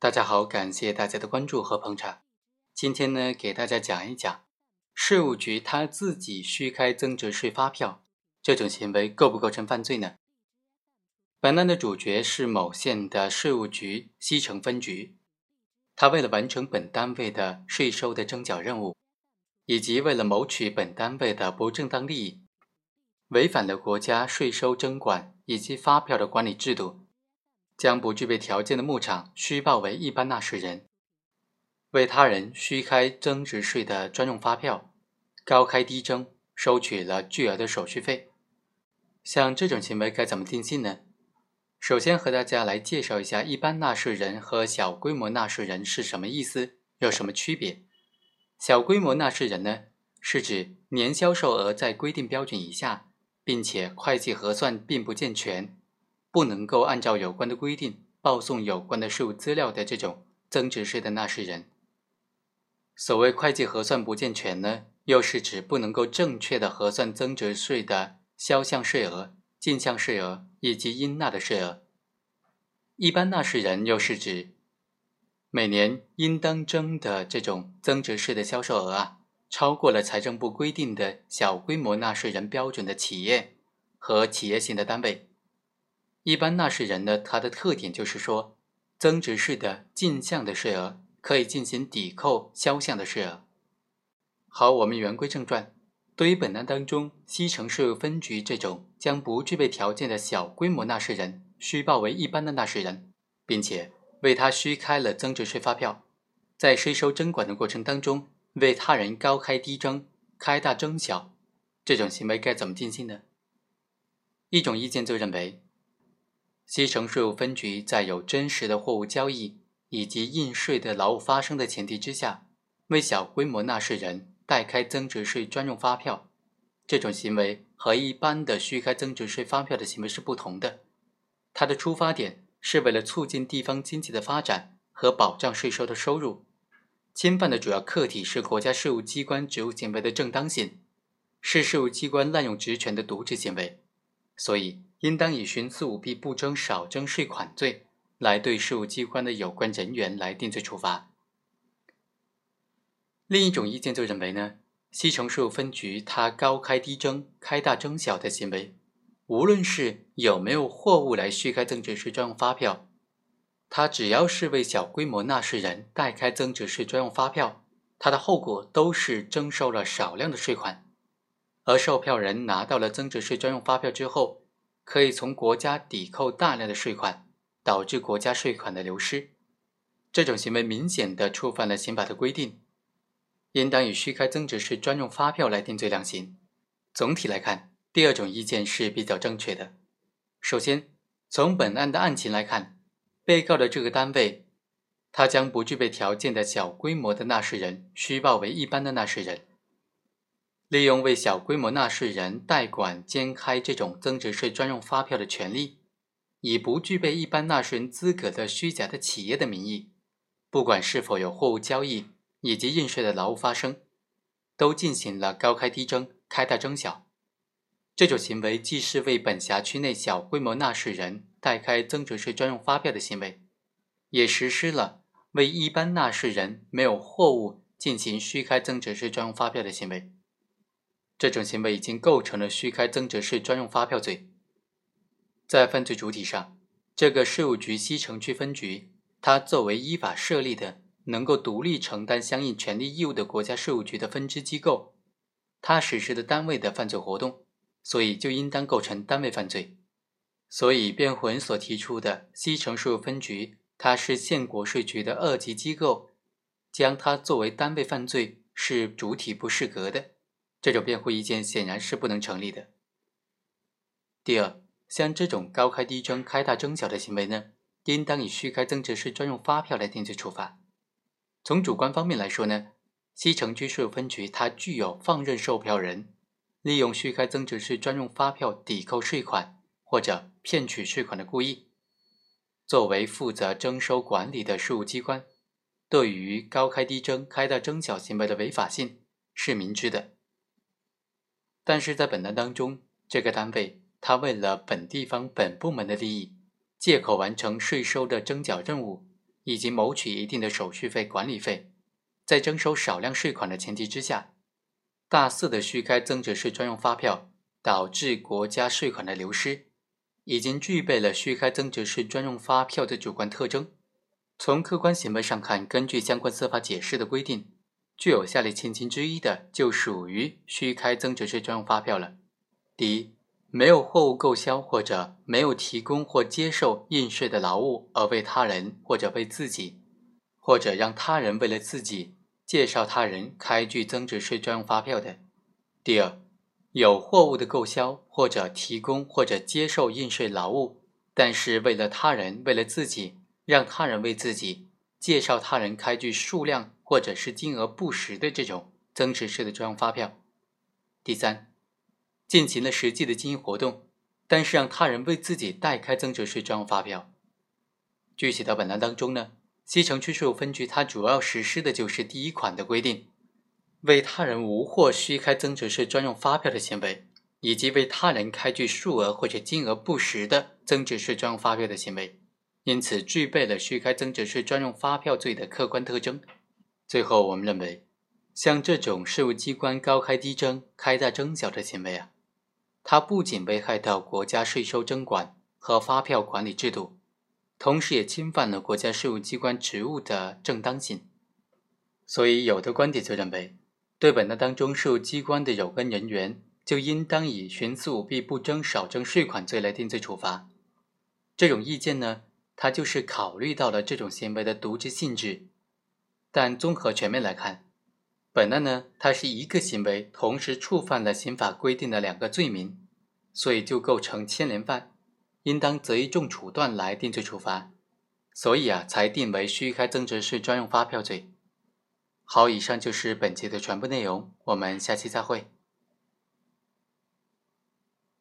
大家好，感谢大家的关注和捧场。今天呢，给大家讲一讲税务局他自己虚开增值税发票这种行为构不构成犯罪呢？本案的主角是某县的税务局西城分局，他为了完成本单位的税收的征缴任务，以及为了谋取本单位的不正当利益，违反了国家税收征管以及发票的管理制度。将不具备条件的牧场虚报为一般纳税人，为他人虚开增值税的专用发票，高开低征，收取了巨额的手续费。像这种行为该怎么定性呢？首先和大家来介绍一下一般纳税人和小规模纳税人是什么意思，有什么区别？小规模纳税人呢，是指年销售额在规定标准以下，并且会计核算并不健全。不能够按照有关的规定报送有关的税务资料的这种增值税的纳税人，所谓会计核算不健全呢，又是指不能够正确的核算增值税的销项税额、进项税额以及应纳的税额。一般纳税人又是指每年应当征的这种增值税的销售额啊，超过了财政部规定的小规模纳税人标准的企业和企业型的单位。一般纳税人呢，它的特点就是说，增值税的进项的税额可以进行抵扣销项的税额。好，我们言归正传。对于本案当中西城税务分局这种将不具备条件的小规模纳税人虚报为一般的纳税人，并且为他虚开了增值税发票，在税收征管的过程当中为他人高开低征、开大征小，这种行为该怎么定性呢？一种意见就认为。西城税务分局在有真实的货物交易以及应税的劳务发生的前提之下，为小规模纳税人代开增值税专用发票，这种行为和一般的虚开增值税发票的行为是不同的。它的出发点是为了促进地方经济的发展和保障税收的收入，侵犯的主要客体是国家税务机关职务行为的正当性，是税务机关滥用职权的渎职行为，所以。应当以徇私舞弊不征少征税款罪来对税务机关的有关人员来定罪处罚。另一种意见就认为呢，西城税务分局它高开低征、开大征小的行为，无论是有没有货物来虚开增值税专用发票，它只要是为小规模纳税人代开增值税专用发票，它的后果都是征收了少量的税款，而售票人拿到了增值税专用发票之后。可以从国家抵扣大量的税款，导致国家税款的流失。这种行为明显的触犯了刑法的规定，应当以虚开增值税专用发票来定罪量刑。总体来看，第二种意见是比较正确的。首先，从本案的案情来看，被告的这个单位，他将不具备条件的小规模的纳税人虚报为一般的纳税人。利用为小规模纳税人代管兼开这种增值税专用发票的权利，以不具备一般纳税人资格的虚假的企业的名义，不管是否有货物交易以及应税的劳务发生，都进行了高开低征、开大征小。这种行为既是为本辖区内小规模纳税人代开增值税专用发票的行为，也实施了为一般纳税人没有货物进行虚开增值税专用发票的行为。这种行为已经构成了虚开增值税专用发票罪。在犯罪主体上，这个税务局西城区分局，它作为依法设立的、能够独立承担相应权利义务的国家税务局的分支机构，它实施的单位的犯罪活动，所以就应当构成单位犯罪。所以，辩护人所提出的西城税务分局它是县国税局的二级机构，将它作为单位犯罪是主体不适格的。这种辩护意见显然是不能成立的。第二，像这种高开低征、开大征小的行为呢，应当以虚开增值税专用发票来定罪处罚。从主观方面来说呢，西城区税务分局它具有放任售票人利用虚开增值税专用发票抵扣税款或者骗取税款的故意。作为负责征收管理的税务机关，对于高开低征、开大征小行为的违法性是明知的。但是在本案当中，这个单位他为了本地方本部门的利益，借口完成税收的征缴任务，以及谋取一定的手续费、管理费，在征收少量税款的前提之下，大肆的虚开增值税专用发票，导致国家税款的流失，已经具备了虚开增值税专用发票的主观特征。从客观行为上看，根据相关司法解释的规定，具有下列情形之一的，就属于虚开增值税专用发票了。第一，没有货物购销或者没有提供或接受应税的劳务，而为他人或者为自己，或者让他人为了自己介绍他人开具增值税专用发票的。第二，有货物的购销或者提供或者接受应税劳务，但是为了他人为了自己。让他人为自己介绍他人开具数量或者是金额不实的这种增值税的专用发票。第三，进行了实际的经营活动，但是让他人为自己代开增值税专用发票。具体到本案当中呢，西城区税务分局它主要实施的就是第一款的规定，为他人无货虚开增值税专用发票的行为，以及为他人开具数额或者金额不实的增值税专用发票的行为。因此，具备了虚开增值税专用发票罪的客观特征。最后，我们认为，像这种税务机关高开低征、开大征小的行为啊，它不仅危害到国家税收征管和发票管理制度，同时也侵犯了国家税务机关职务的正当性。所以，有的观点就认为，对本案当中税务机关的有关人员，就应当以徇私舞弊、不征少征税款罪来定罪处罚。这种意见呢？他就是考虑到了这种行为的渎职性质，但综合全面来看，本案呢，它是一个行为同时触犯了刑法规定的两个罪名，所以就构成牵连犯，应当择一重处断来定罪处罚，所以啊，才定为虚开增值税专用发票罪。好，以上就是本期的全部内容，我们下期再会。